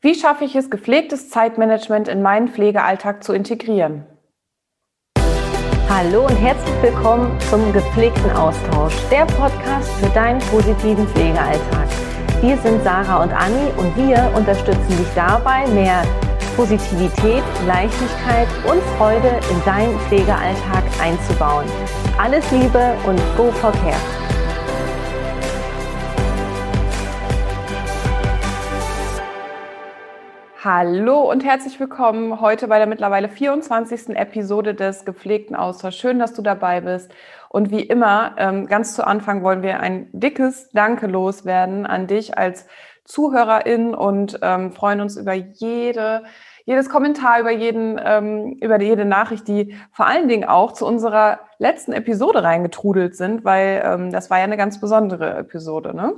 Wie schaffe ich es, gepflegtes Zeitmanagement in meinen Pflegealltag zu integrieren? Hallo und herzlich willkommen zum gepflegten Austausch, der Podcast für deinen positiven Pflegealltag. Wir sind Sarah und Anni und wir unterstützen dich dabei, mehr Positivität, Leichtigkeit und Freude in deinen Pflegealltag einzubauen. Alles Liebe und go for care! Hallo und herzlich willkommen heute bei der mittlerweile 24. Episode des gepflegten Austauschs. Schön, dass du dabei bist. Und wie immer, ähm, ganz zu Anfang wollen wir ein dickes Danke loswerden an dich als Zuhörerin und ähm, freuen uns über jede, jedes Kommentar, über jeden, ähm, über jede Nachricht, die vor allen Dingen auch zu unserer letzten Episode reingetrudelt sind, weil das war ja eine ganz besondere Episode, ne?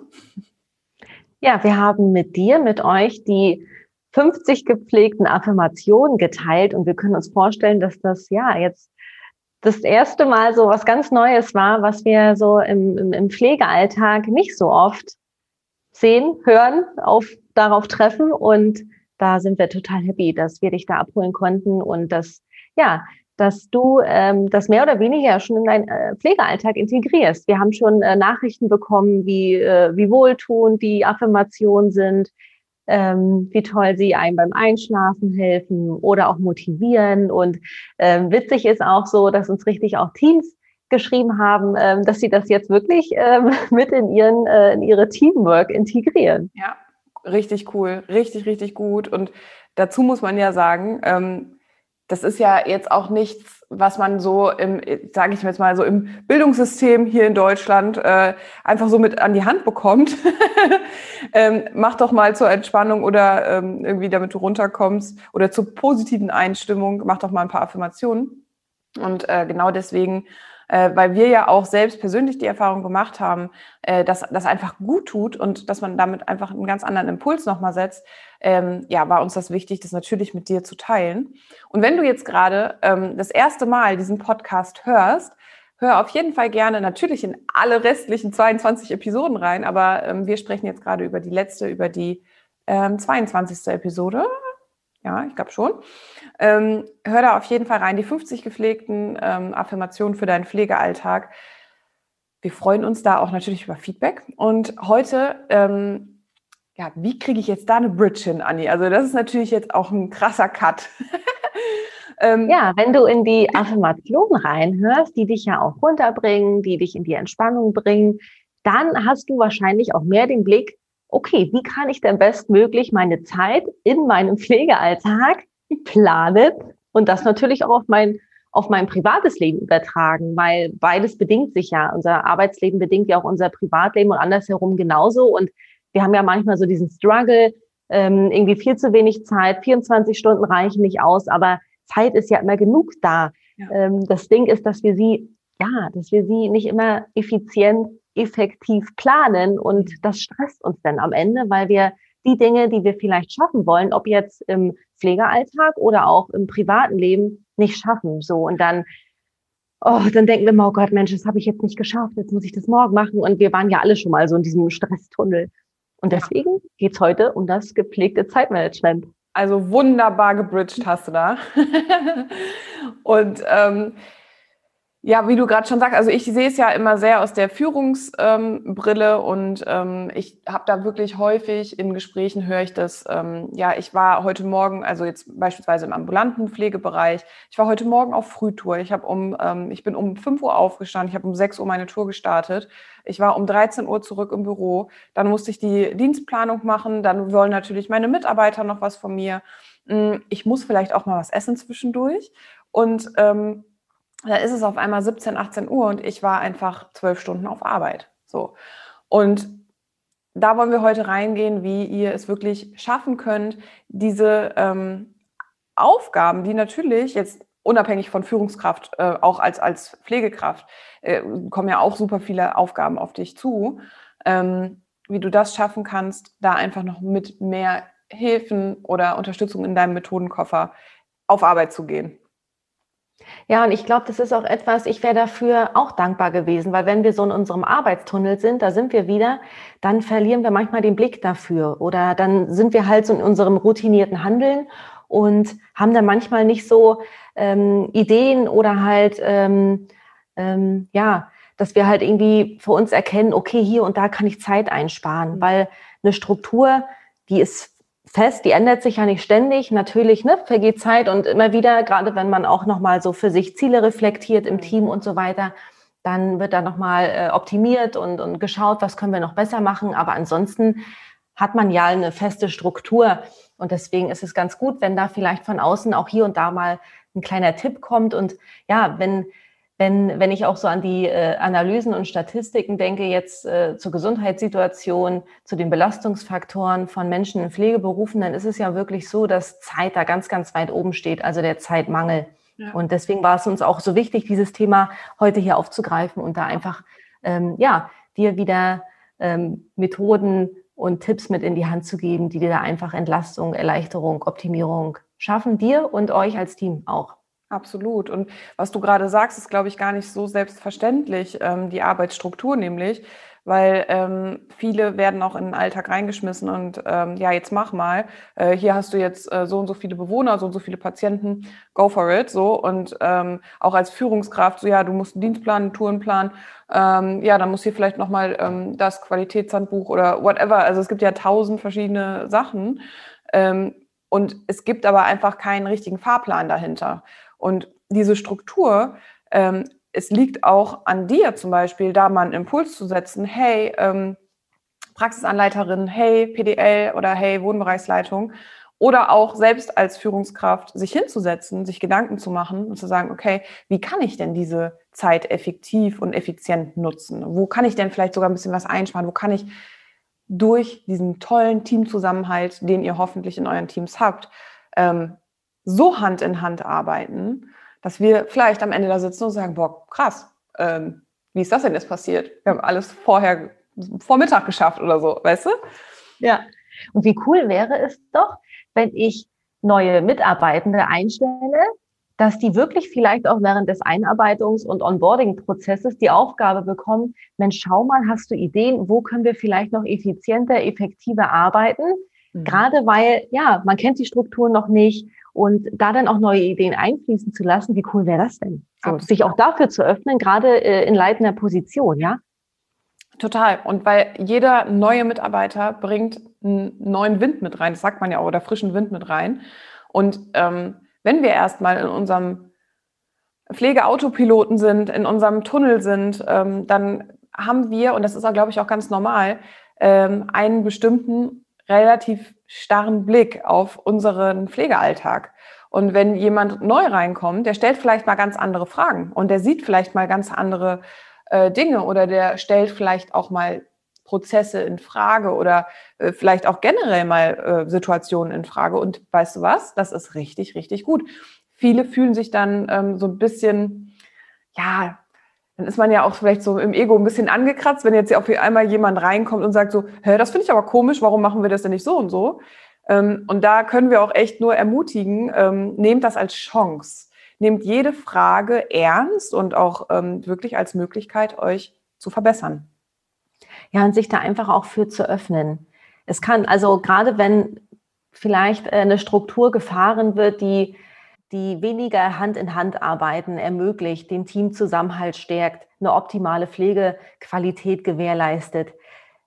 Ja, wir haben mit dir, mit euch die 50 gepflegten Affirmationen geteilt und wir können uns vorstellen, dass das ja jetzt das erste Mal so was ganz Neues war, was wir so im, im, im Pflegealltag nicht so oft sehen, hören, auf, darauf treffen und da sind wir total happy, dass wir dich da abholen konnten und dass, ja, dass du ähm, das mehr oder weniger schon in deinen äh, Pflegealltag integrierst. Wir haben schon äh, Nachrichten bekommen, wie, äh, wie wohltuend die Affirmationen sind, ähm, wie toll sie einem beim Einschlafen helfen oder auch motivieren. Und ähm, witzig ist auch so, dass uns richtig auch Teams geschrieben haben, ähm, dass sie das jetzt wirklich ähm, mit in ihren äh, in ihre Teamwork integrieren. Ja, richtig cool, richtig richtig gut. Und dazu muss man ja sagen, ähm, das ist ja jetzt auch nichts, was man so im, sage ich jetzt mal so im Bildungssystem hier in Deutschland äh, einfach so mit an die Hand bekommt. ähm, mach doch mal zur Entspannung oder ähm, irgendwie, damit du runterkommst oder zur positiven Einstimmung, mach doch mal ein paar Affirmationen. Und äh, genau deswegen äh, weil wir ja auch selbst persönlich die Erfahrung gemacht haben, äh, dass das einfach gut tut und dass man damit einfach einen ganz anderen Impuls nochmal setzt, ähm, ja, war uns das wichtig, das natürlich mit dir zu teilen. Und wenn du jetzt gerade ähm, das erste Mal diesen Podcast hörst, hör auf jeden Fall gerne natürlich in alle restlichen 22 Episoden rein, aber ähm, wir sprechen jetzt gerade über die letzte, über die ähm, 22. Episode. Ja, ich glaube schon. Ähm, hör da auf jeden Fall rein. Die 50 gepflegten ähm, Affirmationen für deinen Pflegealltag. Wir freuen uns da auch natürlich über Feedback. Und heute, ähm, ja, wie kriege ich jetzt da eine Bridge hin, Anni? Also das ist natürlich jetzt auch ein krasser Cut. Ähm, ja, wenn du in die Affirmation reinhörst, die dich ja auch runterbringen, die dich in die Entspannung bringen, dann hast du wahrscheinlich auch mehr den Blick okay, wie kann ich denn bestmöglich meine Zeit in meinem Pflegealltag planen und das natürlich auch auf mein, auf mein privates Leben übertragen, weil beides bedingt sich ja. Unser Arbeitsleben bedingt ja auch unser Privatleben und andersherum genauso. Und wir haben ja manchmal so diesen Struggle, ähm, irgendwie viel zu wenig Zeit, 24 Stunden reichen nicht aus, aber Zeit ist ja immer genug da. Ja. Ähm, das Ding ist, dass wir sie, ja, dass wir sie nicht immer effizient effektiv planen und das stresst uns dann am Ende, weil wir die Dinge, die wir vielleicht schaffen wollen, ob jetzt im Pflegealltag oder auch im privaten Leben, nicht schaffen. So und dann, oh, dann denken wir immer, oh Gott, Mensch, das habe ich jetzt nicht geschafft, jetzt muss ich das morgen machen. Und wir waren ja alle schon mal so in diesem Stresstunnel. Und deswegen geht's heute um das gepflegte Zeitmanagement. Also wunderbar gebridged hast du da. und ähm, ja, wie du gerade schon sagst, also ich sehe es ja immer sehr aus der Führungsbrille ähm, und ähm, ich habe da wirklich häufig in Gesprächen höre ich das, ähm, ja, ich war heute Morgen, also jetzt beispielsweise im ambulanten Pflegebereich, ich war heute Morgen auf Frühtour. Ich habe um, ähm, ich bin um 5 Uhr aufgestanden, ich habe um 6 Uhr meine Tour gestartet. Ich war um 13 Uhr zurück im Büro. Dann musste ich die Dienstplanung machen. Dann wollen natürlich meine Mitarbeiter noch was von mir. Hm, ich muss vielleicht auch mal was essen zwischendurch. Und ähm, da ist es auf einmal 17, 18 Uhr und ich war einfach zwölf Stunden auf Arbeit. So. Und da wollen wir heute reingehen, wie ihr es wirklich schaffen könnt, diese ähm, Aufgaben, die natürlich jetzt unabhängig von Führungskraft, äh, auch als, als Pflegekraft, äh, kommen ja auch super viele Aufgaben auf dich zu, ähm, wie du das schaffen kannst, da einfach noch mit mehr Hilfen oder Unterstützung in deinem Methodenkoffer auf Arbeit zu gehen. Ja, und ich glaube, das ist auch etwas, ich wäre dafür auch dankbar gewesen, weil wenn wir so in unserem Arbeitstunnel sind, da sind wir wieder, dann verlieren wir manchmal den Blick dafür oder dann sind wir halt so in unserem routinierten Handeln und haben dann manchmal nicht so ähm, Ideen oder halt, ähm, ähm, ja, dass wir halt irgendwie für uns erkennen, okay, hier und da kann ich Zeit einsparen, mhm. weil eine Struktur, die ist fest, die ändert sich ja nicht ständig. Natürlich ne, vergeht Zeit und immer wieder, gerade wenn man auch nochmal so für sich Ziele reflektiert im mhm. Team und so weiter, dann wird da nochmal äh, optimiert und, und geschaut, was können wir noch besser machen. Aber ansonsten hat man ja eine feste Struktur. Und deswegen ist es ganz gut, wenn da vielleicht von außen auch hier und da mal ein kleiner Tipp kommt. Und ja, wenn wenn, wenn ich auch so an die äh, Analysen und Statistiken denke, jetzt äh, zur Gesundheitssituation, zu den Belastungsfaktoren von Menschen in Pflegeberufen, dann ist es ja wirklich so, dass Zeit da ganz, ganz weit oben steht, also der Zeitmangel. Ja. Und deswegen war es uns auch so wichtig, dieses Thema heute hier aufzugreifen und da einfach, ähm, ja, dir wieder ähm, Methoden und Tipps mit in die Hand zu geben, die dir da einfach Entlastung, Erleichterung, Optimierung schaffen, dir und euch als Team auch. Absolut. Und was du gerade sagst, ist, glaube ich, gar nicht so selbstverständlich, ähm, die Arbeitsstruktur nämlich, weil ähm, viele werden auch in den Alltag reingeschmissen und ähm, ja, jetzt mach mal. Äh, hier hast du jetzt äh, so und so viele Bewohner, so und so viele Patienten, go for it. So und ähm, auch als Führungskraft, so ja, du musst einen Dienstplan, einen Tourenplan, ähm, ja, dann muss hier vielleicht nochmal ähm, das Qualitätshandbuch oder whatever. Also es gibt ja tausend verschiedene Sachen. Ähm, und es gibt aber einfach keinen richtigen Fahrplan dahinter. Und diese Struktur, ähm, es liegt auch an dir zum Beispiel, da mal einen Impuls zu setzen, hey, ähm, Praxisanleiterin, hey, PDL oder hey, Wohnbereichsleitung. Oder auch selbst als Führungskraft sich hinzusetzen, sich Gedanken zu machen und zu sagen, okay, wie kann ich denn diese Zeit effektiv und effizient nutzen? Wo kann ich denn vielleicht sogar ein bisschen was einsparen? Wo kann ich durch diesen tollen Teamzusammenhalt, den ihr hoffentlich in euren Teams habt, ähm, so Hand in Hand arbeiten, dass wir vielleicht am Ende da sitzen und sagen, boah, krass, ähm, wie ist das denn jetzt passiert? Wir haben alles vorher, vor Mittag geschafft oder so, weißt du? Ja. Und wie cool wäre es doch, wenn ich neue Mitarbeitende einstelle, dass die wirklich vielleicht auch während des Einarbeitungs- und Onboarding-Prozesses die Aufgabe bekommen, Mensch, schau mal, hast du Ideen, wo können wir vielleicht noch effizienter, effektiver arbeiten? Mhm. Gerade weil, ja, man kennt die Strukturen noch nicht und da dann auch neue Ideen einfließen zu lassen, wie cool wäre das denn? So, sich auch dafür zu öffnen, gerade äh, in leitender Position, ja? Total. Und weil jeder neue Mitarbeiter bringt einen neuen Wind mit rein, das sagt man ja auch, oder frischen Wind mit rein. Und ähm, wenn wir erstmal in unserem Pflegeautopiloten sind, in unserem Tunnel sind, ähm, dann haben wir, und das ist auch, glaube ich, auch ganz normal, ähm, einen bestimmten relativ starren Blick auf unseren Pflegealltag. Und wenn jemand neu reinkommt, der stellt vielleicht mal ganz andere Fragen und der sieht vielleicht mal ganz andere äh, Dinge oder der stellt vielleicht auch mal Prozesse in Frage oder äh, vielleicht auch generell mal äh, Situationen in Frage. Und weißt du was? Das ist richtig, richtig gut. Viele fühlen sich dann ähm, so ein bisschen, ja, dann ist man ja auch vielleicht so im Ego ein bisschen angekratzt, wenn jetzt auf einmal jemand reinkommt und sagt so, hä, das finde ich aber komisch, warum machen wir das denn nicht so und so? Ähm, und da können wir auch echt nur ermutigen, ähm, nehmt das als Chance. Nehmt jede Frage ernst und auch ähm, wirklich als Möglichkeit, euch zu verbessern. Ja, und sich da einfach auch für zu öffnen. Es kann, also gerade wenn vielleicht äh, eine Struktur gefahren wird, die die weniger Hand in Hand arbeiten ermöglicht, den Teamzusammenhalt stärkt, eine optimale Pflegequalität gewährleistet.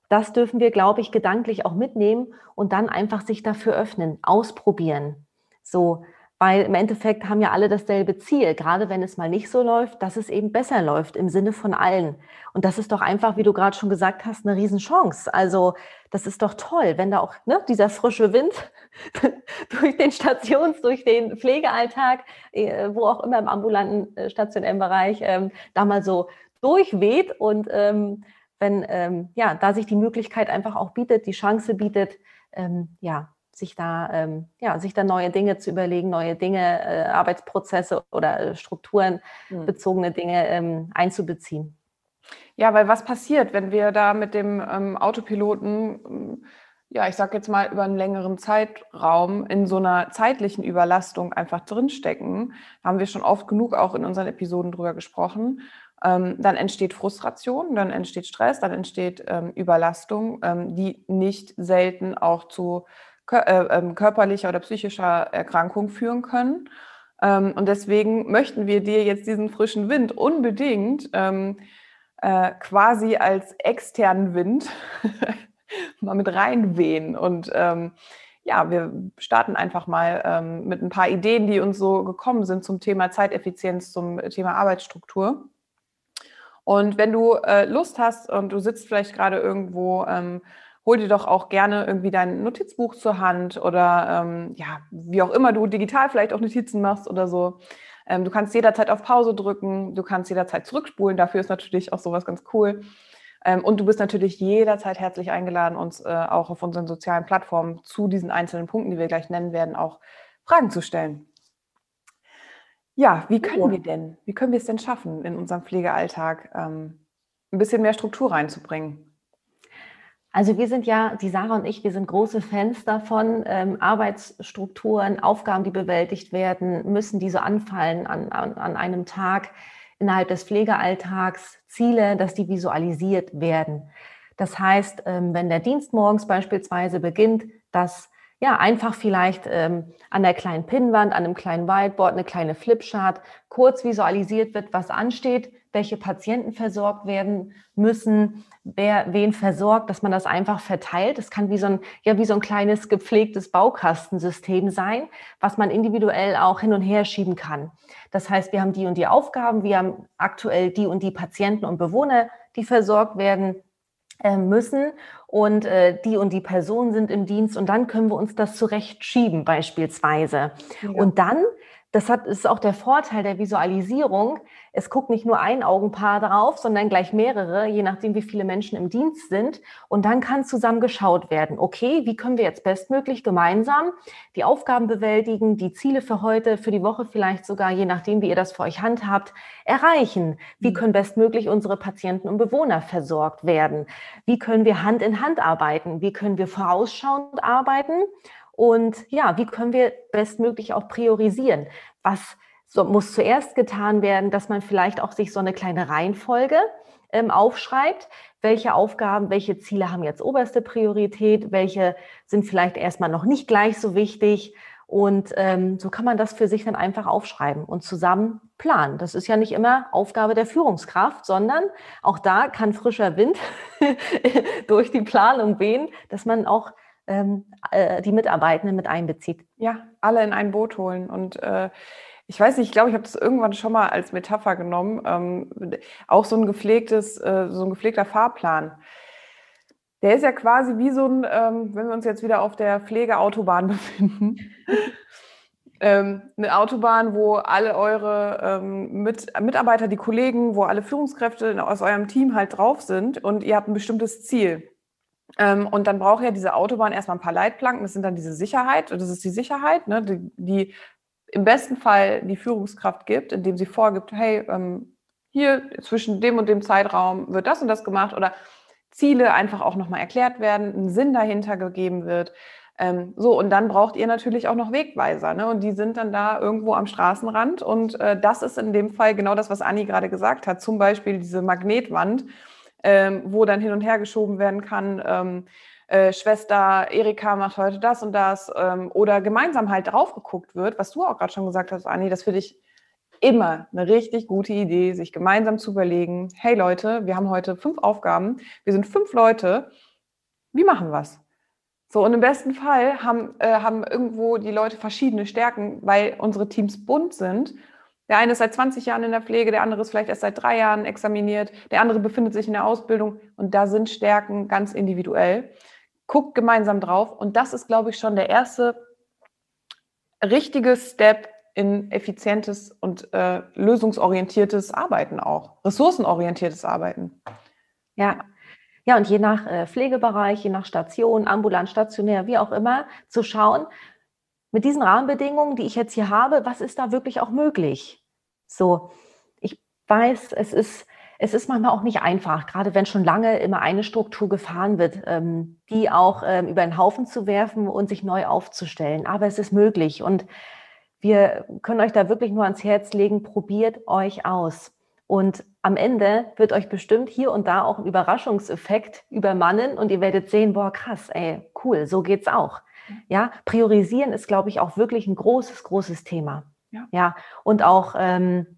Das dürfen wir, glaube ich, gedanklich auch mitnehmen und dann einfach sich dafür öffnen, ausprobieren. So, weil im Endeffekt haben ja alle dasselbe Ziel, gerade wenn es mal nicht so läuft, dass es eben besser läuft im Sinne von allen. Und das ist doch einfach, wie du gerade schon gesagt hast, eine Riesenchance. Also das ist doch toll, wenn da auch ne, dieser frische Wind durch den Stations-, durch den Pflegealltag, äh, wo auch immer im ambulanten äh, stationären Bereich, ähm, da mal so durchweht und ähm, wenn ähm, ja, da sich die Möglichkeit einfach auch bietet, die Chance bietet, ähm, ja, sich da, ähm, ja, sich da neue Dinge zu überlegen, neue Dinge, äh, Arbeitsprozesse oder äh, Strukturen mhm. bezogene Dinge ähm, einzubeziehen. Ja, weil was passiert, wenn wir da mit dem ähm, Autopiloten ja, ich sage jetzt mal, über einen längeren Zeitraum in so einer zeitlichen Überlastung einfach drinstecken. Da haben wir schon oft genug auch in unseren Episoden drüber gesprochen. Ähm, dann entsteht Frustration, dann entsteht Stress, dann entsteht ähm, Überlastung, ähm, die nicht selten auch zu körperlicher oder psychischer Erkrankung führen können. Ähm, und deswegen möchten wir dir jetzt diesen frischen Wind unbedingt ähm, äh, quasi als externen Wind mal mit reinwehen. Und ähm, ja, wir starten einfach mal ähm, mit ein paar Ideen, die uns so gekommen sind zum Thema Zeiteffizienz, zum Thema Arbeitsstruktur. Und wenn du äh, Lust hast und du sitzt vielleicht gerade irgendwo, ähm, hol dir doch auch gerne irgendwie dein Notizbuch zur Hand oder ähm, ja, wie auch immer du digital vielleicht auch Notizen machst oder so. Ähm, du kannst jederzeit auf Pause drücken, du kannst jederzeit zurückspulen, dafür ist natürlich auch sowas ganz cool. Ähm, und du bist natürlich jederzeit herzlich eingeladen, uns äh, auch auf unseren sozialen Plattformen zu diesen einzelnen Punkten, die wir gleich nennen werden, auch Fragen zu stellen. Ja, wie können wir denn, wie können wir es denn schaffen, in unserem Pflegealltag ähm, ein bisschen mehr Struktur reinzubringen? Also wir sind ja, die Sarah und ich, wir sind große Fans davon, ähm, Arbeitsstrukturen, Aufgaben, die bewältigt werden müssen, die so anfallen an, an, an einem Tag innerhalb des Pflegealltags, Ziele, dass die visualisiert werden. Das heißt, ähm, wenn der Dienst morgens beispielsweise beginnt, dass ja, einfach vielleicht ähm, an der kleinen Pinnwand, an einem kleinen Whiteboard, eine kleine Flipchart kurz visualisiert wird, was ansteht, welche Patienten versorgt werden müssen, wer wen versorgt, dass man das einfach verteilt. Das kann wie so ein, ja, wie so ein kleines gepflegtes Baukastensystem sein, was man individuell auch hin und her schieben kann. Das heißt, wir haben die und die Aufgaben, wir haben aktuell die und die Patienten und Bewohner, die versorgt werden müssen und äh, die und die Personen sind im Dienst und dann können wir uns das zurechtschieben beispielsweise. Ja. Und dann das hat, ist auch der Vorteil der Visualisierung. Es guckt nicht nur ein Augenpaar drauf, sondern gleich mehrere, je nachdem, wie viele Menschen im Dienst sind. Und dann kann zusammen geschaut werden, okay, wie können wir jetzt bestmöglich gemeinsam die Aufgaben bewältigen, die Ziele für heute, für die Woche vielleicht sogar, je nachdem, wie ihr das für euch handhabt, erreichen? Wie mhm. können bestmöglich unsere Patienten und Bewohner versorgt werden? Wie können wir Hand in Hand arbeiten? Wie können wir vorausschauend arbeiten? Und ja, wie können wir bestmöglich auch priorisieren? Was so, muss zuerst getan werden, dass man vielleicht auch sich so eine kleine Reihenfolge ähm, aufschreibt. Welche Aufgaben, welche Ziele haben jetzt oberste Priorität? Welche sind vielleicht erstmal noch nicht gleich so wichtig? Und ähm, so kann man das für sich dann einfach aufschreiben und zusammen planen. Das ist ja nicht immer Aufgabe der Führungskraft, sondern auch da kann frischer Wind durch die Planung wehen, dass man auch die Mitarbeitenden mit einbezieht. Ja, alle in ein Boot holen. Und äh, ich weiß nicht, ich glaube, ich habe das irgendwann schon mal als Metapher genommen. Ähm, auch so ein gepflegtes, äh, so ein gepflegter Fahrplan. Der ist ja quasi wie so ein, ähm, wenn wir uns jetzt wieder auf der Pflegeautobahn befinden. ähm, eine Autobahn, wo alle eure ähm, Mit Mitarbeiter, die Kollegen, wo alle Führungskräfte aus eurem Team halt drauf sind und ihr habt ein bestimmtes Ziel. Ähm, und dann braucht ja diese Autobahn erstmal ein paar Leitplanken. Das sind dann diese Sicherheit. Und das ist die Sicherheit, ne, die, die, im besten Fall die Führungskraft gibt, indem sie vorgibt, hey, ähm, hier zwischen dem und dem Zeitraum wird das und das gemacht oder Ziele einfach auch nochmal erklärt werden, ein Sinn dahinter gegeben wird. Ähm, so, und dann braucht ihr natürlich auch noch Wegweiser. Ne? Und die sind dann da irgendwo am Straßenrand. Und äh, das ist in dem Fall genau das, was Anni gerade gesagt hat. Zum Beispiel diese Magnetwand ähm, wo dann hin und her geschoben werden kann. Ähm, äh, Schwester Erika macht heute das und das ähm, oder gemeinsam halt drauf geguckt wird, was du auch gerade schon gesagt hast, Anni, das finde ich immer eine richtig gute Idee, sich gemeinsam zu überlegen, hey Leute, wir haben heute fünf Aufgaben, wir sind fünf Leute, wie machen wir es? So, und im besten Fall haben, äh, haben irgendwo die Leute verschiedene Stärken, weil unsere Teams bunt sind der eine ist seit 20 Jahren in der Pflege, der andere ist vielleicht erst seit drei Jahren examiniert, der andere befindet sich in der Ausbildung und da sind Stärken ganz individuell. Guckt gemeinsam drauf und das ist, glaube ich, schon der erste richtige Step in effizientes und äh, lösungsorientiertes Arbeiten auch, ressourcenorientiertes Arbeiten. Ja, ja, und je nach äh, Pflegebereich, je nach Station, ambulant, stationär, wie auch immer, zu schauen, mit diesen Rahmenbedingungen, die ich jetzt hier habe, was ist da wirklich auch möglich? So, ich weiß, es ist, es ist manchmal auch nicht einfach, gerade wenn schon lange immer eine Struktur gefahren wird, ähm, die auch ähm, über den Haufen zu werfen und sich neu aufzustellen. Aber es ist möglich und wir können euch da wirklich nur ans Herz legen, probiert euch aus. Und am Ende wird euch bestimmt hier und da auch ein Überraschungseffekt übermannen und ihr werdet sehen, boah, krass, ey, cool, so geht's auch. Ja, priorisieren ist, glaube ich, auch wirklich ein großes, großes Thema. Ja, ja und auch ähm,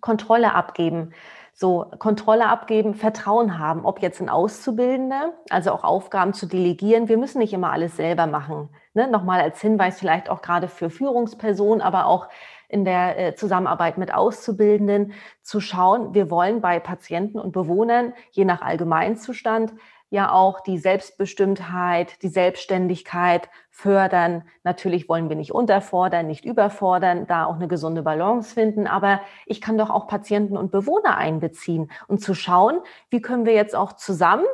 Kontrolle abgeben. So, Kontrolle abgeben, Vertrauen haben, ob jetzt ein Auszubildender, also auch Aufgaben zu delegieren. Wir müssen nicht immer alles selber machen. Ne? Nochmal als Hinweis vielleicht auch gerade für Führungspersonen, aber auch in der äh, Zusammenarbeit mit Auszubildenden zu schauen, wir wollen bei Patienten und Bewohnern, je nach Allgemeinzustand, ja auch die Selbstbestimmtheit, die Selbstständigkeit fördern. Natürlich wollen wir nicht unterfordern, nicht überfordern, da auch eine gesunde Balance finden. Aber ich kann doch auch Patienten und Bewohner einbeziehen und zu schauen, wie können wir jetzt auch zusammen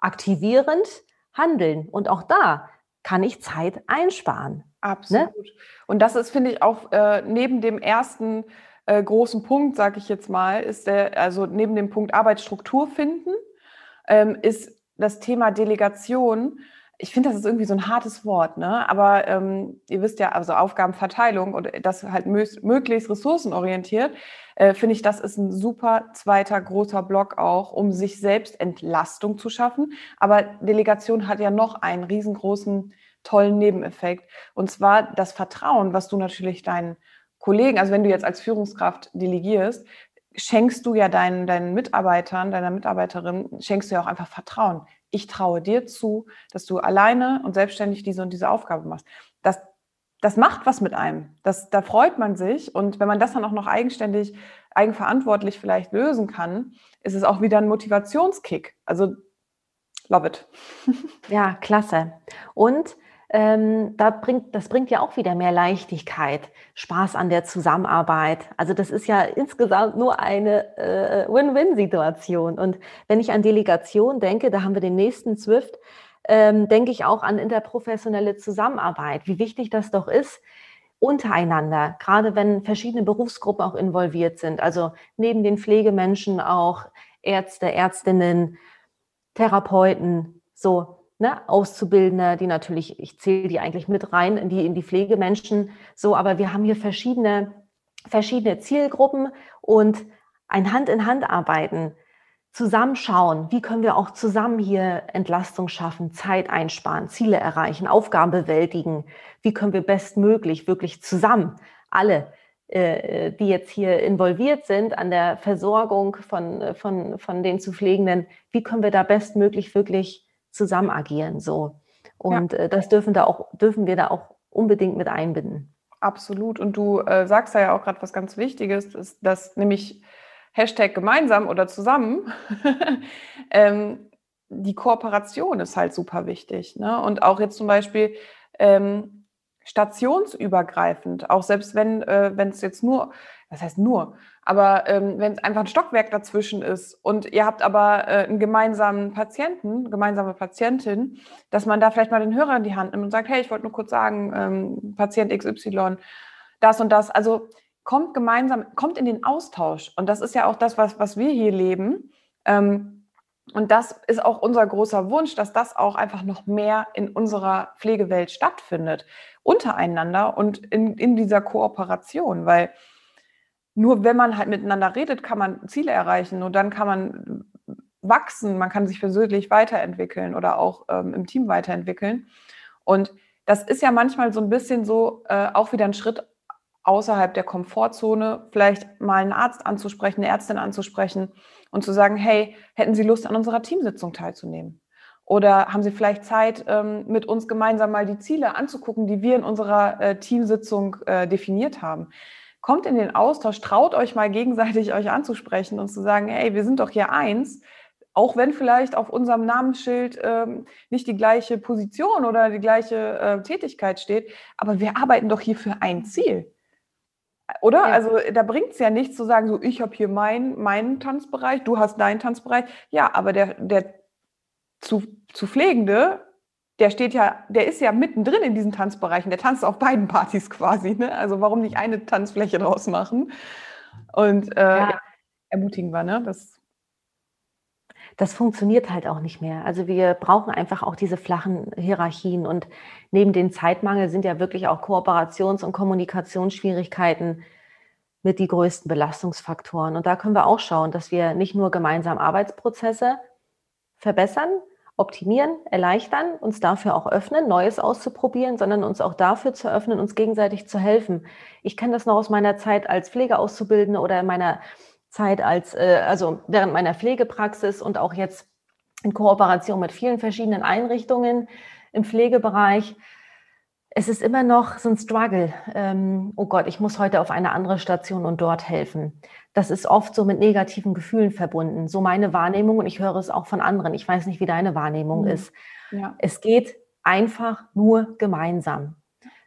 aktivierend handeln. Und auch da kann ich Zeit einsparen. Absolut. Ne? Und das ist, finde ich, auch äh, neben dem ersten äh, großen Punkt, sage ich jetzt mal, ist der, also neben dem Punkt Arbeitsstruktur finden, ähm, ist das Thema Delegation, ich finde, das ist irgendwie so ein hartes Wort, ne? Aber ähm, ihr wisst ja, also Aufgabenverteilung und das halt möglichst ressourcenorientiert, äh, finde ich, das ist ein super zweiter großer Block auch, um sich selbst Entlastung zu schaffen. Aber Delegation hat ja noch einen riesengroßen, tollen Nebeneffekt. Und zwar das Vertrauen, was du natürlich deinen Kollegen, also wenn du jetzt als Führungskraft delegierst, schenkst du ja deinen, deinen Mitarbeitern, deiner Mitarbeiterin, schenkst du ja auch einfach Vertrauen. Ich traue dir zu, dass du alleine und selbstständig diese und diese Aufgabe machst. Das, das macht was mit einem. Das, da freut man sich. Und wenn man das dann auch noch eigenständig, eigenverantwortlich vielleicht lösen kann, ist es auch wieder ein Motivationskick. Also, love it. Ja, klasse. Und ähm, da bringt, das bringt ja auch wieder mehr Leichtigkeit, Spaß an der Zusammenarbeit. Also das ist ja insgesamt nur eine äh, Win-Win-Situation. Und wenn ich an Delegation denke, da haben wir den nächsten Zwift, ähm, denke ich auch an interprofessionelle Zusammenarbeit, wie wichtig das doch ist, untereinander, gerade wenn verschiedene Berufsgruppen auch involviert sind, also neben den Pflegemenschen auch Ärzte, Ärztinnen, Therapeuten, so ne, Auszubildende, die natürlich, ich zähle die eigentlich mit rein in die, in die Pflegemenschen, so, aber wir haben hier verschiedene, verschiedene Zielgruppen und ein Hand in Hand arbeiten, zusammenschauen, wie können wir auch zusammen hier Entlastung schaffen, Zeit einsparen, Ziele erreichen, Aufgaben bewältigen, wie können wir bestmöglich wirklich zusammen alle äh, die jetzt hier involviert sind an der Versorgung von, von, von den zu Pflegenden, wie können wir da bestmöglich wirklich zusammen agieren. So. Und ja. äh, das dürfen, da auch, dürfen wir da auch unbedingt mit einbinden. Absolut. Und du äh, sagst da ja auch gerade was ganz Wichtiges, ist, dass nämlich Hashtag gemeinsam oder zusammen, ähm, die Kooperation ist halt super wichtig. Ne? Und auch jetzt zum Beispiel ähm, stationsübergreifend, auch selbst wenn äh, es jetzt nur, das heißt nur, aber ähm, wenn es einfach ein Stockwerk dazwischen ist und ihr habt aber äh, einen gemeinsamen Patienten, gemeinsame Patientin, dass man da vielleicht mal den Hörer in die Hand nimmt und sagt, hey, ich wollte nur kurz sagen, ähm, Patient XY, das und das. Also kommt gemeinsam, kommt in den Austausch. Und das ist ja auch das, was, was wir hier leben. Ähm, und das ist auch unser großer Wunsch, dass das auch einfach noch mehr in unserer Pflegewelt stattfindet, untereinander und in, in dieser Kooperation, weil nur wenn man halt miteinander redet, kann man Ziele erreichen und dann kann man wachsen, man kann sich persönlich weiterentwickeln oder auch ähm, im Team weiterentwickeln. Und das ist ja manchmal so ein bisschen so äh, auch wieder ein Schritt außerhalb der Komfortzone, vielleicht mal einen Arzt anzusprechen, eine Ärztin anzusprechen und zu sagen, hey, hätten Sie Lust an unserer Teamsitzung teilzunehmen? Oder haben Sie vielleicht Zeit, ähm, mit uns gemeinsam mal die Ziele anzugucken, die wir in unserer äh, Teamsitzung äh, definiert haben? Kommt in den Austausch, traut euch mal gegenseitig euch anzusprechen und zu sagen, hey, wir sind doch hier eins, auch wenn vielleicht auf unserem Namensschild ähm, nicht die gleiche Position oder die gleiche äh, Tätigkeit steht, aber wir arbeiten doch hier für ein Ziel. Oder? Ja. Also da bringt es ja nichts zu sagen, so ich habe hier mein, meinen Tanzbereich, du hast deinen Tanzbereich. Ja, aber der, der zu, zu Pflegende der steht ja, der ist ja mittendrin in diesen Tanzbereichen. Der tanzt auf beiden Partys quasi. Ne? Also warum nicht eine Tanzfläche draus machen? Und äh, ja. ermutigen wir, ne? Das das funktioniert halt auch nicht mehr. Also wir brauchen einfach auch diese flachen Hierarchien und neben dem Zeitmangel sind ja wirklich auch Kooperations- und Kommunikationsschwierigkeiten mit die größten Belastungsfaktoren. Und da können wir auch schauen, dass wir nicht nur gemeinsam Arbeitsprozesse verbessern, optimieren, erleichtern, uns dafür auch öffnen, Neues auszuprobieren, sondern uns auch dafür zu öffnen, uns gegenseitig zu helfen. Ich kenne das noch aus meiner Zeit als Pflegeauszubildende oder in meiner Zeit als, äh, also während meiner Pflegepraxis und auch jetzt in Kooperation mit vielen verschiedenen Einrichtungen im Pflegebereich. Es ist immer noch so ein Struggle. Ähm, oh Gott, ich muss heute auf eine andere Station und dort helfen. Das ist oft so mit negativen Gefühlen verbunden. So meine Wahrnehmung und ich höre es auch von anderen. Ich weiß nicht, wie deine Wahrnehmung mhm. ist. Ja. Es geht einfach nur gemeinsam.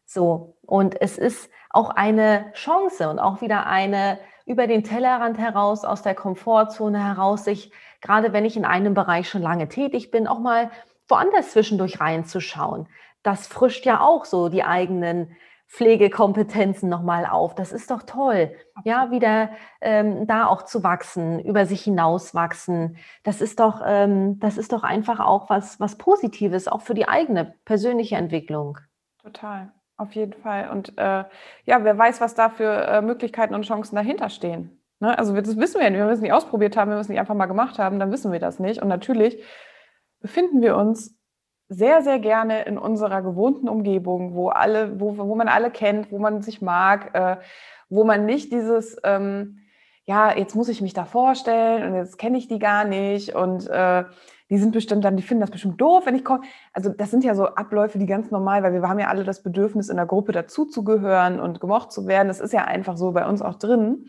So. Und es ist auch eine Chance und auch wieder eine über den Tellerrand heraus, aus der Komfortzone heraus, sich, gerade wenn ich in einem Bereich schon lange tätig bin, auch mal woanders zwischendurch reinzuschauen. Das frischt ja auch so die eigenen Pflegekompetenzen nochmal auf. Das ist doch toll. Ja, wieder ähm, da auch zu wachsen, über sich hinaus wachsen. Das ist doch, ähm, das ist doch einfach auch was, was Positives, auch für die eigene persönliche Entwicklung. Total. Auf jeden Fall. Und äh, ja, wer weiß, was da für äh, Möglichkeiten und Chancen dahinter stehen. Ne? Also das wissen wir ja nicht. Wenn wir es nicht ausprobiert haben, wenn wir es nicht einfach mal gemacht haben, dann wissen wir das nicht. Und natürlich befinden wir uns sehr, sehr gerne in unserer gewohnten Umgebung, wo alle, wo, wo man alle kennt, wo man sich mag, äh, wo man nicht dieses, ähm, ja, jetzt muss ich mich da vorstellen und jetzt kenne ich die gar nicht und äh, die sind bestimmt dann, die finden das bestimmt doof, wenn ich komme. Also das sind ja so Abläufe, die ganz normal, weil wir haben ja alle das Bedürfnis, in der Gruppe dazuzugehören und gemocht zu werden. Das ist ja einfach so bei uns auch drin.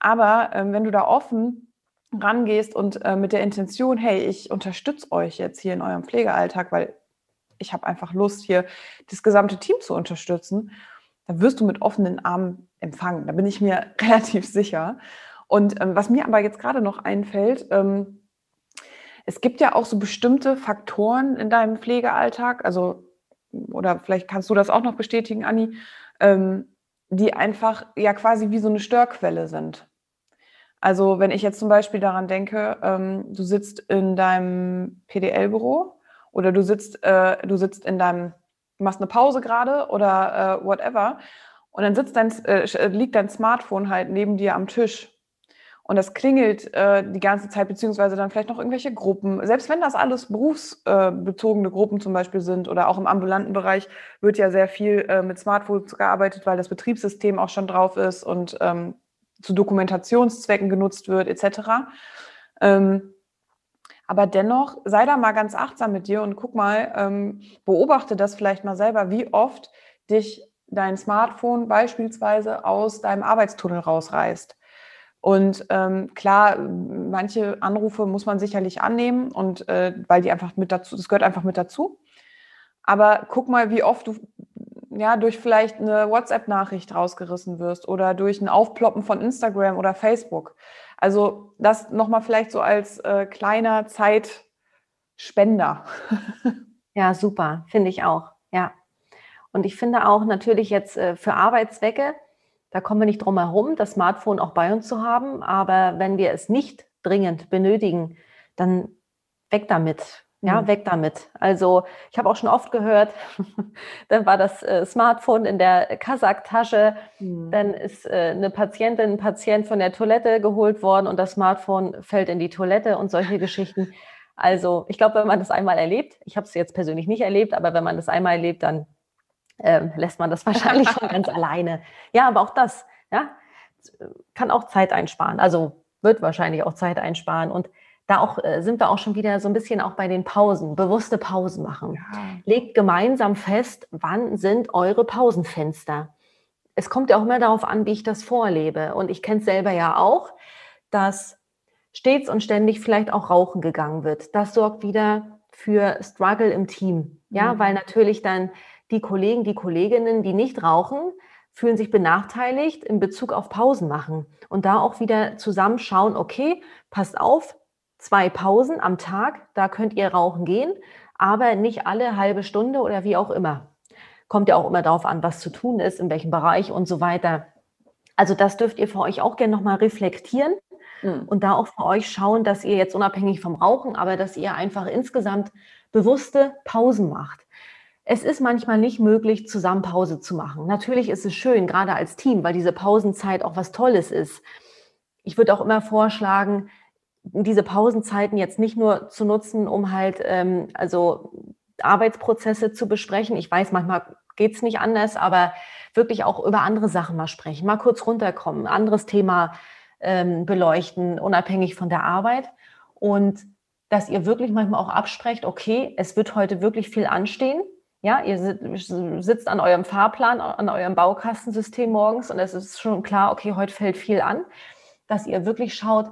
Aber ähm, wenn du da offen rangehst und äh, mit der Intention, hey, ich unterstütze euch jetzt hier in eurem Pflegealltag, weil ich habe einfach Lust, hier das gesamte Team zu unterstützen, dann wirst du mit offenen Armen empfangen. Da bin ich mir relativ sicher. Und ähm, was mir aber jetzt gerade noch einfällt, ähm, es gibt ja auch so bestimmte Faktoren in deinem Pflegealltag, also, oder vielleicht kannst du das auch noch bestätigen, Anni, ähm, die einfach ja quasi wie so eine Störquelle sind. Also, wenn ich jetzt zum Beispiel daran denke, ähm, du sitzt in deinem PDL-Büro oder du sitzt, äh, du sitzt in deinem, machst eine Pause gerade oder äh, whatever, und dann sitzt dein, äh, liegt dein Smartphone halt neben dir am Tisch und das klingelt äh, die ganze Zeit, beziehungsweise dann vielleicht noch irgendwelche Gruppen. Selbst wenn das alles berufsbezogene äh, Gruppen zum Beispiel sind oder auch im ambulanten Bereich wird ja sehr viel äh, mit Smartphones gearbeitet, weil das Betriebssystem auch schon drauf ist und ähm, zu Dokumentationszwecken genutzt wird, etc. Ähm, aber dennoch, sei da mal ganz achtsam mit dir und guck mal, ähm, beobachte das vielleicht mal selber, wie oft dich dein Smartphone beispielsweise aus deinem Arbeitstunnel rausreißt. Und ähm, klar, manche Anrufe muss man sicherlich annehmen und äh, weil die einfach mit dazu, das gehört einfach mit dazu. Aber guck mal, wie oft du ja durch vielleicht eine WhatsApp-Nachricht rausgerissen wirst oder durch ein Aufploppen von Instagram oder Facebook. Also das nochmal vielleicht so als äh, kleiner Zeitspender. ja, super, finde ich auch. Ja. Und ich finde auch natürlich jetzt äh, für Arbeitszwecke da kommen wir nicht drum herum, das Smartphone auch bei uns zu haben. Aber wenn wir es nicht dringend benötigen, dann weg damit. Ja, mhm. weg damit. Also ich habe auch schon oft gehört, dann war das äh, Smartphone in der Kasaktasche, mhm. dann ist äh, eine Patientin, ein Patient von der Toilette geholt worden und das Smartphone fällt in die Toilette und solche Geschichten. Also ich glaube, wenn man das einmal erlebt, ich habe es jetzt persönlich nicht erlebt, aber wenn man das einmal erlebt, dann ähm, lässt man das wahrscheinlich schon ganz alleine. Ja, aber auch das, ja, kann auch Zeit einsparen. Also wird wahrscheinlich auch Zeit einsparen. Und da auch äh, sind wir auch schon wieder so ein bisschen auch bei den Pausen, bewusste Pausen machen. Ja. Legt gemeinsam fest, wann sind eure Pausenfenster. Es kommt ja auch immer darauf an, wie ich das vorlebe. Und ich kenne es selber ja auch, dass stets und ständig vielleicht auch rauchen gegangen wird. Das sorgt wieder für Struggle im Team. Ja, mhm. weil natürlich dann die Kollegen, die Kolleginnen, die nicht rauchen, fühlen sich benachteiligt in Bezug auf Pausen machen. Und da auch wieder zusammenschauen, okay, passt auf, zwei Pausen am Tag, da könnt ihr rauchen gehen, aber nicht alle halbe Stunde oder wie auch immer. Kommt ja auch immer darauf an, was zu tun ist, in welchem Bereich und so weiter. Also das dürft ihr für euch auch gerne nochmal reflektieren Mhm. Und da auch für euch schauen, dass ihr jetzt unabhängig vom Rauchen, aber dass ihr einfach insgesamt bewusste Pausen macht. Es ist manchmal nicht möglich, zusammen Pause zu machen. Natürlich ist es schön, gerade als Team, weil diese Pausenzeit auch was Tolles ist. Ich würde auch immer vorschlagen, diese Pausenzeiten jetzt nicht nur zu nutzen, um halt ähm, also Arbeitsprozesse zu besprechen. Ich weiß, manchmal geht es nicht anders, aber wirklich auch über andere Sachen mal sprechen, mal kurz runterkommen, anderes Thema ähm, beleuchten, unabhängig von der Arbeit. Und dass ihr wirklich manchmal auch absprecht, okay, es wird heute wirklich viel anstehen. Ja, ihr sitzt an eurem Fahrplan, an eurem Baukastensystem morgens und es ist schon klar, okay, heute fällt viel an, dass ihr wirklich schaut,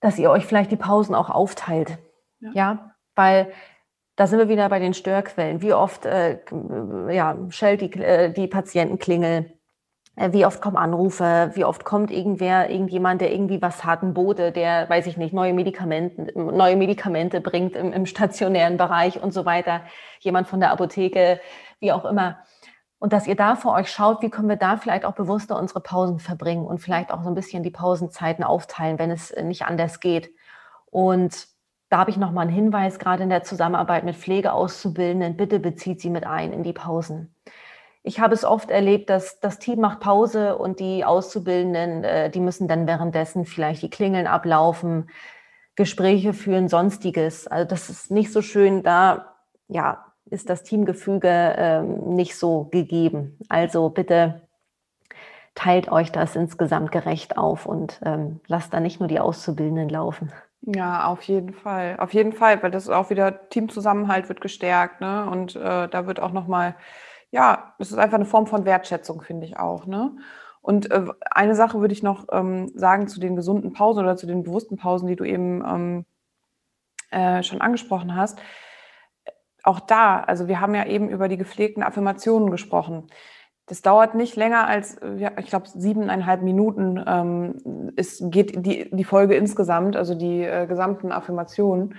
dass ihr euch vielleicht die Pausen auch aufteilt. Ja, ja? weil da sind wir wieder bei den Störquellen. Wie oft äh, ja, schellt die, äh, die Patientenklingel? Äh, wie oft kommen Anrufe? Wie oft kommt irgendwer, irgendjemand, der irgendwie was hat, ein Bote, der, weiß ich nicht, neue Medikamente, neue Medikamente bringt im, im stationären Bereich und so weiter. Jemand von der Apotheke, wie auch immer. Und dass ihr da vor euch schaut, wie können wir da vielleicht auch bewusster unsere Pausen verbringen und vielleicht auch so ein bisschen die Pausenzeiten aufteilen, wenn es nicht anders geht. Und da habe ich nochmal einen Hinweis, gerade in der Zusammenarbeit mit Pflegeauszubildenden, bitte bezieht sie mit ein in die Pausen. Ich habe es oft erlebt, dass das Team macht Pause und die Auszubildenden, äh, die müssen dann währenddessen vielleicht die Klingeln ablaufen, Gespräche führen, sonstiges. Also das ist nicht so schön. Da ja, ist das Teamgefüge ähm, nicht so gegeben. Also bitte teilt euch das insgesamt gerecht auf und ähm, lasst da nicht nur die Auszubildenden laufen. Ja, auf jeden Fall. Auf jeden Fall, weil das ist auch wieder Teamzusammenhalt wird gestärkt, ne? Und äh, da wird auch nochmal, ja, es ist einfach eine Form von Wertschätzung, finde ich auch, ne? Und äh, eine Sache würde ich noch ähm, sagen zu den gesunden Pausen oder zu den bewussten Pausen, die du eben ähm, äh, schon angesprochen hast. Auch da, also wir haben ja eben über die gepflegten Affirmationen gesprochen. Das dauert nicht länger als, ja, ich glaube, siebeneinhalb Minuten ähm, ist, geht die, die Folge insgesamt, also die äh, gesamten Affirmationen.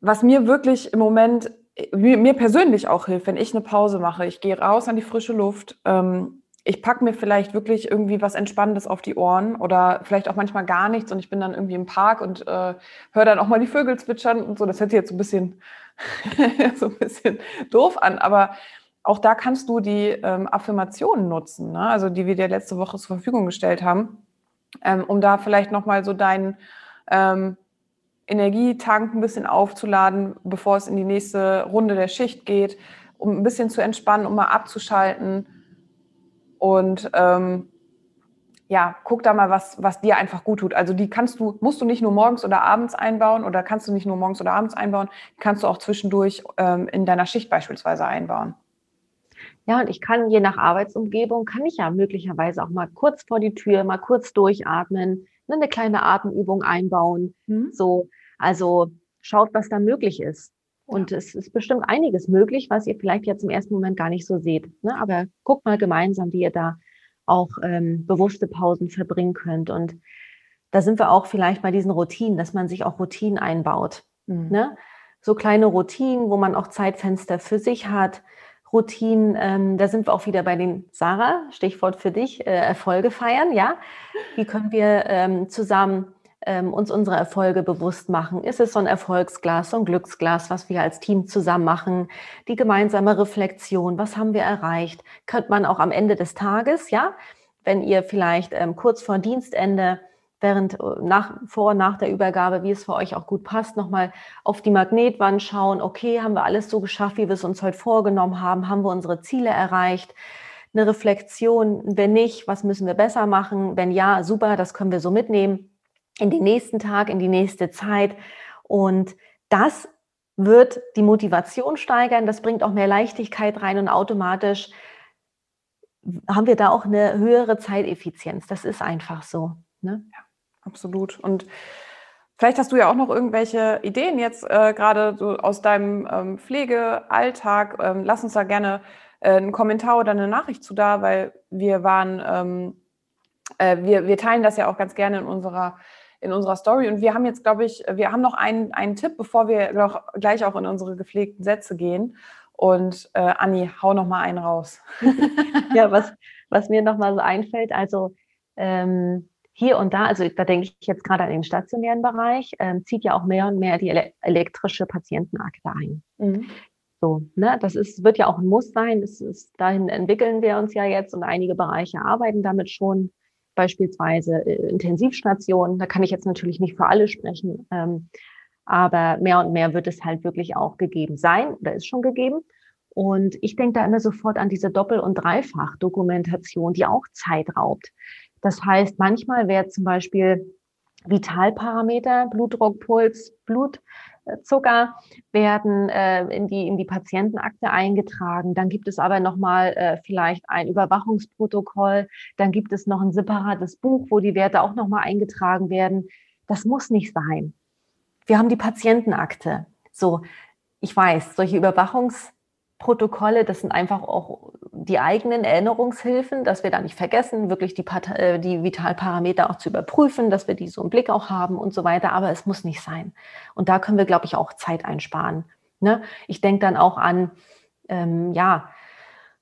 Was mir wirklich im Moment, mir, mir, persönlich auch hilft, wenn ich eine Pause mache, ich gehe raus an die frische Luft, ähm, ich packe mir vielleicht wirklich irgendwie was Entspannendes auf die Ohren oder vielleicht auch manchmal gar nichts und ich bin dann irgendwie im Park und äh, höre dann auch mal die Vögel zwitschern und so. Das hört sich jetzt so ein bisschen, so ein bisschen doof an, aber auch da kannst du die ähm, Affirmationen nutzen, ne? also die wir dir letzte Woche zur Verfügung gestellt haben, ähm, um da vielleicht nochmal so deinen ähm, Energietank ein bisschen aufzuladen, bevor es in die nächste Runde der Schicht geht, um ein bisschen zu entspannen, um mal abzuschalten. Und ähm, ja, guck da mal, was, was dir einfach gut tut. Also die kannst du, musst du nicht nur morgens oder abends einbauen oder kannst du nicht nur morgens oder abends einbauen, kannst du auch zwischendurch ähm, in deiner Schicht beispielsweise einbauen. Ja, und ich kann je nach Arbeitsumgebung, kann ich ja möglicherweise auch mal kurz vor die Tür, mal kurz durchatmen, ne, eine kleine Atemübung einbauen. Mhm. So, also schaut, was da möglich ist. Und ja. es ist bestimmt einiges möglich, was ihr vielleicht jetzt im ersten Moment gar nicht so seht. Ne? Aber guckt mal gemeinsam, wie ihr da auch ähm, bewusste Pausen verbringen könnt. Und da sind wir auch vielleicht bei diesen Routinen, dass man sich auch Routinen einbaut. Mhm. Ne? So kleine Routinen, wo man auch Zeitfenster für sich hat, Routinen, ähm, da sind wir auch wieder bei den Sarah, Stichwort für dich, äh, Erfolge feiern, ja. Wie können wir ähm, zusammen ähm, uns unsere Erfolge bewusst machen? Ist es so ein Erfolgsglas, so ein Glücksglas, was wir als Team zusammen machen? Die gemeinsame Reflexion, was haben wir erreicht? Könnte man auch am Ende des Tages, ja, wenn ihr vielleicht ähm, kurz vor Dienstende während äh, nach, vor und nach der Übergabe, wie es für euch auch gut passt, nochmal auf die Magnetwand schauen, okay, haben wir alles so geschafft, wie wir es uns heute vorgenommen haben, haben wir unsere Ziele erreicht, eine Reflexion, wenn nicht, was müssen wir besser machen, wenn ja, super, das können wir so mitnehmen in den nächsten Tag, in die nächste Zeit und das wird die Motivation steigern, das bringt auch mehr Leichtigkeit rein und automatisch haben wir da auch eine höhere Zeiteffizienz. Das ist einfach so. Ne? Ja absolut. Und vielleicht hast du ja auch noch irgendwelche Ideen jetzt äh, gerade so aus deinem ähm, Pflegealltag. Ähm, lass uns da gerne äh, einen Kommentar oder eine Nachricht zu da, weil wir waren, ähm, äh, wir, wir teilen das ja auch ganz gerne in unserer in unserer Story. Und wir haben jetzt, glaube ich, wir haben noch einen, einen Tipp, bevor wir noch gleich auch in unsere gepflegten Sätze gehen. Und äh, Anni, hau noch mal einen raus. ja, was, was mir noch mal so einfällt, also ähm, hier und da, also da denke ich jetzt gerade an den stationären Bereich, ähm, zieht ja auch mehr und mehr die ele elektrische Patientenakte ein. Mhm. So, ne, das ist, wird ja auch ein Muss sein. Das ist, dahin entwickeln wir uns ja jetzt und einige Bereiche arbeiten damit schon. Beispielsweise äh, Intensivstationen. Da kann ich jetzt natürlich nicht für alle sprechen. Ähm, aber mehr und mehr wird es halt wirklich auch gegeben sein oder ist schon gegeben. Und ich denke da immer sofort an diese Doppel- und Dreifach-Dokumentation, die auch Zeit raubt. Das heißt, manchmal wäre zum Beispiel Vitalparameter, Blutdruck, Puls, Blutzucker werden äh, in, die, in die Patientenakte eingetragen. Dann gibt es aber nochmal äh, vielleicht ein Überwachungsprotokoll. Dann gibt es noch ein separates Buch, wo die Werte auch nochmal eingetragen werden. Das muss nicht sein. Wir haben die Patientenakte. So, ich weiß, solche Überwachungs- Protokolle, das sind einfach auch die eigenen Erinnerungshilfen, dass wir da nicht vergessen, wirklich die, äh, die Vitalparameter auch zu überprüfen, dass wir die so im Blick auch haben und so weiter. Aber es muss nicht sein. Und da können wir, glaube ich, auch Zeit einsparen. Ne? Ich denke dann auch an, ähm, ja,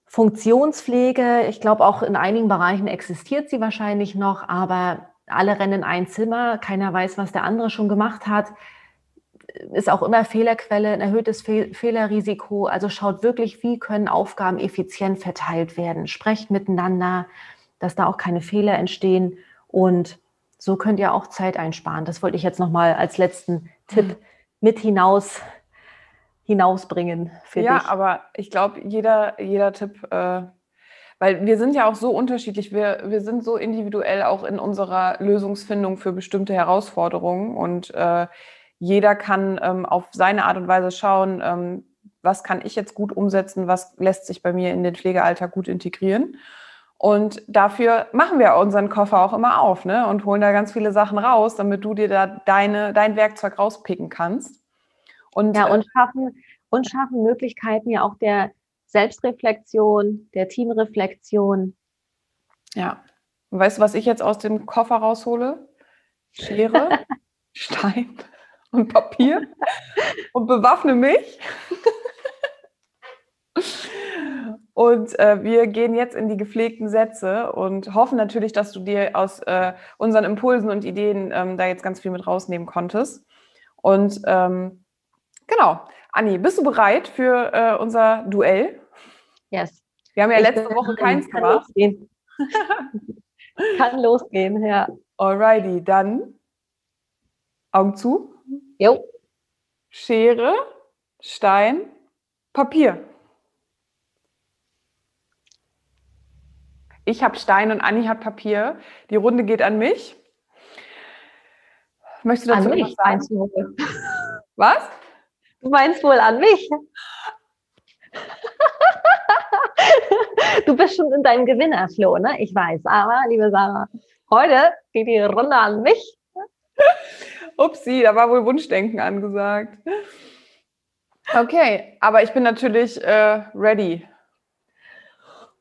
Funktionspflege. Ich glaube, auch in einigen Bereichen existiert sie wahrscheinlich noch, aber alle rennen in ein Zimmer. Keiner weiß, was der andere schon gemacht hat ist auch immer Fehlerquelle, ein erhöhtes Fe Fehlerrisiko. Also schaut wirklich, wie können Aufgaben effizient verteilt werden. Sprecht miteinander, dass da auch keine Fehler entstehen. Und so könnt ihr auch Zeit einsparen. Das wollte ich jetzt nochmal als letzten Tipp mhm. mit hinaus hinausbringen für ja, dich. Ja, aber ich glaube, jeder, jeder Tipp, äh, weil wir sind ja auch so unterschiedlich, wir, wir sind so individuell auch in unserer Lösungsfindung für bestimmte Herausforderungen und äh, jeder kann ähm, auf seine Art und Weise schauen, ähm, was kann ich jetzt gut umsetzen, was lässt sich bei mir in den Pflegealltag gut integrieren. Und dafür machen wir unseren Koffer auch immer auf ne? und holen da ganz viele Sachen raus, damit du dir da deine, dein Werkzeug rauspicken kannst. Und, ja, und schaffen, und schaffen Möglichkeiten ja auch der Selbstreflexion, der Teamreflexion. Ja. Und weißt du, was ich jetzt aus dem Koffer raushole? Schere, Stein und Papier und bewaffne mich. Und äh, wir gehen jetzt in die gepflegten Sätze und hoffen natürlich, dass du dir aus äh, unseren Impulsen und Ideen ähm, da jetzt ganz viel mit rausnehmen konntest. Und ähm, genau, Anni, bist du bereit für äh, unser Duell? Yes. Wir haben ja ich letzte Woche keins kann gemacht. Losgehen. kann losgehen, ja. Alrighty, dann Augen zu. Jo. Schere, Stein, Papier. Ich habe Stein und Anni hat Papier. Die Runde geht an mich. Möchtest du dazu an mich, meinst du wohl? Was? Du meinst wohl an mich? du bist schon in deinem Gewinnerflow, ne? Ich weiß. Aber, liebe Sarah, heute geht die Runde an mich. Upsi, da war wohl Wunschdenken angesagt. Okay, aber ich bin natürlich äh, ready.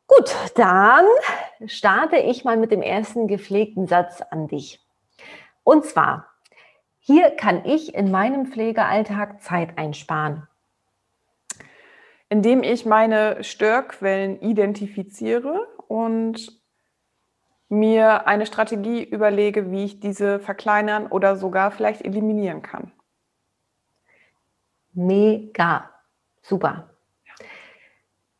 Gut, dann starte ich mal mit dem ersten gepflegten Satz an dich. Und zwar, hier kann ich in meinem Pflegealltag Zeit einsparen. Indem ich meine Störquellen identifiziere und mir eine Strategie überlege, wie ich diese verkleinern oder sogar vielleicht eliminieren kann. Mega. Super.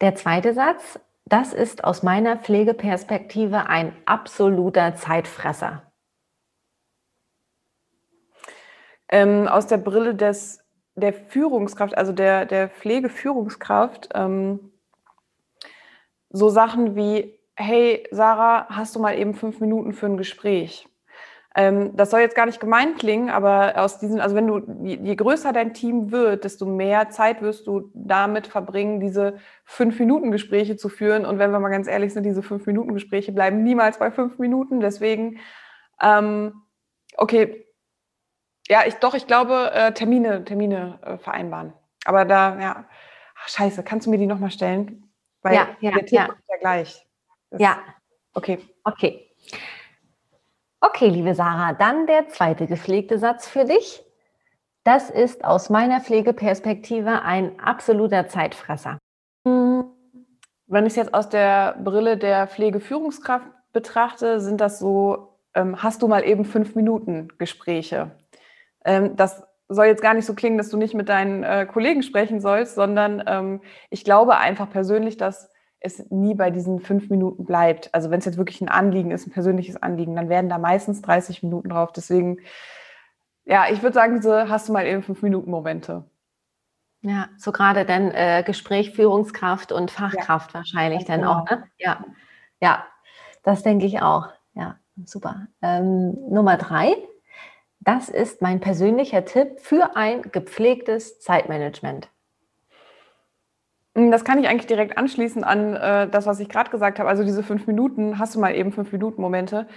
Der zweite Satz, das ist aus meiner Pflegeperspektive ein absoluter Zeitfresser. Ähm, aus der Brille des, der Führungskraft, also der, der Pflegeführungskraft, ähm, so Sachen wie hey Sarah, hast du mal eben fünf Minuten für ein Gespräch? Ähm, das soll jetzt gar nicht gemein klingen, aber aus diesen, also wenn du, je, je, größer dein Team wird, desto mehr Zeit wirst du damit verbringen, diese fünf Minuten Gespräche zu führen. Und wenn wir mal ganz ehrlich sind, diese fünf Minuten Gespräche bleiben niemals bei fünf Minuten. Deswegen, ähm, okay, ja, ich doch, ich glaube, äh, Termine, Termine äh, vereinbaren. Aber da, ja, ach, scheiße, kannst du mir die nochmal stellen? Weil ja, ja, der Tipp ja. kommt ja gleich. Ja. Okay. Okay. Okay, liebe Sarah, dann der zweite gepflegte Satz für dich. Das ist aus meiner Pflegeperspektive ein absoluter Zeitfresser. Wenn ich es jetzt aus der Brille der Pflegeführungskraft betrachte, sind das so ähm, hast du mal eben fünf Minuten Gespräche. Ähm, das soll jetzt gar nicht so klingen, dass du nicht mit deinen äh, Kollegen sprechen sollst, sondern ähm, ich glaube einfach persönlich, dass es nie bei diesen fünf Minuten bleibt. Also wenn es jetzt wirklich ein Anliegen ist, ein persönliches Anliegen, dann werden da meistens 30 Minuten drauf. Deswegen, ja, ich würde sagen, so hast du mal eben fünf Minuten Momente. Ja, so gerade dann äh, Gespräch, Führungskraft und Fachkraft ja. wahrscheinlich dann genau. auch. Ne? Ja, ja, das denke ich auch. Ja, super. Ähm, Nummer drei, das ist mein persönlicher Tipp für ein gepflegtes Zeitmanagement. Hm, das kann ich eigentlich direkt anschließen an äh, das, was ich gerade gesagt habe. Also diese fünf Minuten, hast du mal eben fünf Minuten Momente.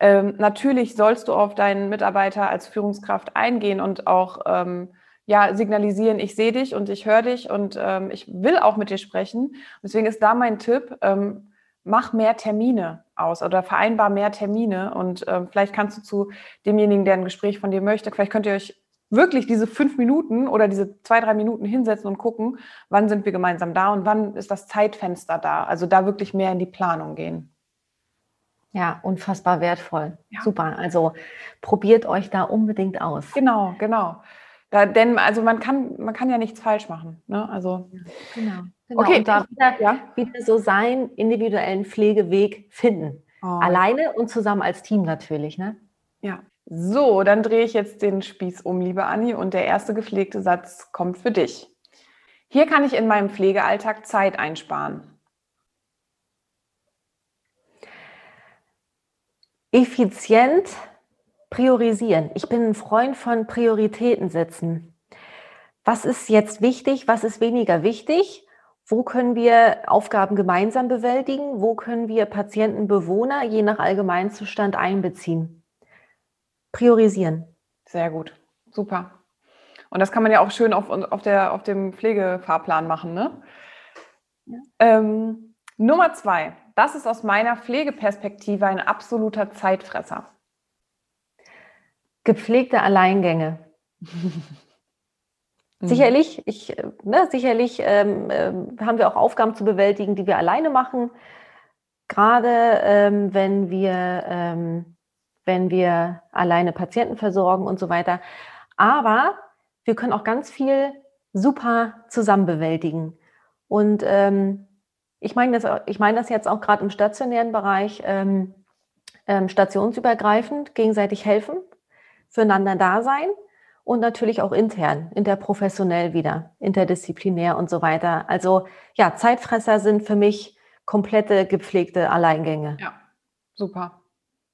Ähm, natürlich sollst du auf deinen Mitarbeiter als Führungskraft eingehen und auch ähm, ja, signalisieren, ich sehe dich und ich höre dich und ähm, ich will auch mit dir sprechen. Deswegen ist da mein Tipp, ähm, mach mehr Termine aus oder vereinbar mehr Termine und ähm, vielleicht kannst du zu demjenigen, der ein Gespräch von dir möchte, vielleicht könnt ihr euch wirklich diese fünf Minuten oder diese zwei, drei Minuten hinsetzen und gucken, wann sind wir gemeinsam da und wann ist das Zeitfenster da. Also da wirklich mehr in die Planung gehen. Ja, unfassbar wertvoll. Ja. Super. Also probiert euch da unbedingt aus. Genau, genau. Da, denn also man kann, man kann ja nichts falsch machen. Ne? Also genau, genau. Okay. Und da wieder, ja. wieder so seinen individuellen Pflegeweg finden. Oh. Alleine und zusammen als Team natürlich. Ne? Ja. So, dann drehe ich jetzt den Spieß um, liebe Anni, und der erste gepflegte Satz kommt für dich. Hier kann ich in meinem Pflegealltag Zeit einsparen. Effizient priorisieren. Ich bin ein Freund von Prioritäten setzen. Was ist jetzt wichtig? Was ist weniger wichtig? Wo können wir Aufgaben gemeinsam bewältigen? Wo können wir Patienten, Bewohner je nach Allgemeinzustand einbeziehen? Priorisieren. Sehr gut, super. Und das kann man ja auch schön auf, auf, der, auf dem Pflegefahrplan machen. Ne? Ja. Ähm, Nummer zwei, das ist aus meiner Pflegeperspektive ein absoluter Zeitfresser. Gepflegte Alleingänge. sicherlich, ich, ne, sicherlich ähm, äh, haben wir auch Aufgaben zu bewältigen, die wir alleine machen. Gerade ähm, wenn wir ähm, wenn wir alleine Patienten versorgen und so weiter. Aber wir können auch ganz viel super zusammen bewältigen. Und ähm, ich meine das, ich meine das jetzt auch gerade im stationären Bereich, ähm, ähm, stationsübergreifend, gegenseitig helfen, füreinander da sein und natürlich auch intern, interprofessionell wieder, interdisziplinär und so weiter. Also ja, Zeitfresser sind für mich komplette gepflegte Alleingänge. Ja, super.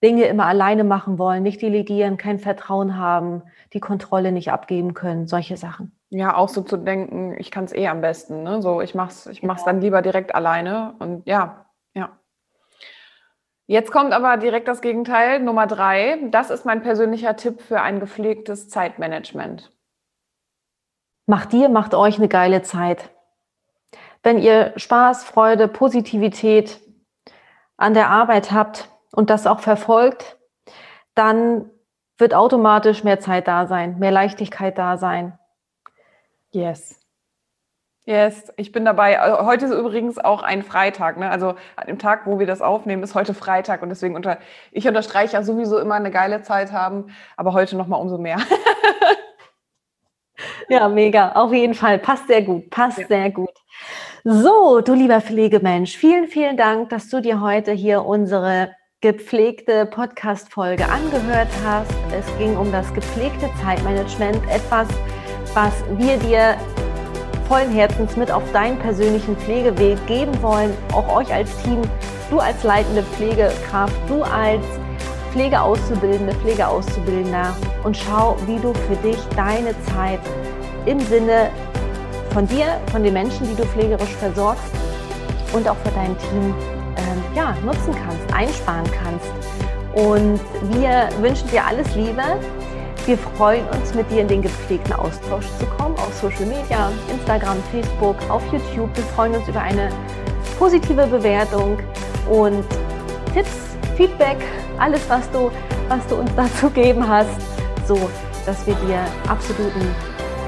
Dinge immer alleine machen wollen, nicht delegieren, kein Vertrauen haben, die Kontrolle nicht abgeben können, solche Sachen. Ja, auch so zu denken, ich kann es eh am besten. Ne? So, ich mach's, ich mach's genau. dann lieber direkt alleine. Und ja, ja. Jetzt kommt aber direkt das Gegenteil, Nummer drei. Das ist mein persönlicher Tipp für ein gepflegtes Zeitmanagement. Macht dir, macht euch eine geile Zeit. Wenn ihr Spaß, Freude, Positivität an der Arbeit habt, und das auch verfolgt, dann wird automatisch mehr Zeit da sein, mehr Leichtigkeit da sein. Yes. Yes, ich bin dabei. Also heute ist übrigens auch ein Freitag. Ne? Also an dem Tag, wo wir das aufnehmen, ist heute Freitag und deswegen unter, ich unterstreiche ja sowieso immer eine geile Zeit haben, aber heute noch mal umso mehr. ja, mega. Auf jeden Fall. Passt sehr gut. Passt ja. sehr gut. So, du lieber Pflegemensch, vielen, vielen Dank, dass du dir heute hier unsere gepflegte Podcast-Folge angehört hast. Es ging um das gepflegte Zeitmanagement, etwas, was wir dir vollen Herzens mit auf deinen persönlichen Pflegeweg geben wollen, auch euch als Team, du als leitende Pflegekraft, du als Pflegeauszubildende, Pflegeauszubildender und schau, wie du für dich deine Zeit im Sinne von dir, von den Menschen, die du pflegerisch versorgst und auch für dein Team ähm, ja, nutzen kannst, einsparen kannst. Und wir wünschen dir alles Liebe. Wir freuen uns, mit dir in den gepflegten Austausch zu kommen auf Social Media, Instagram, Facebook, auf YouTube. Wir freuen uns über eine positive Bewertung und Tipps, Feedback, alles, was du, was du uns dazu geben hast, so dass wir dir absoluten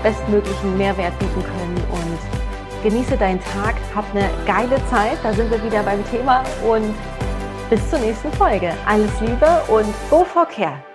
bestmöglichen Mehrwert bieten können genieße deinen Tag, hab eine geile Zeit, da sind wir wieder beim Thema und bis zur nächsten Folge. Alles Liebe und Go for Care!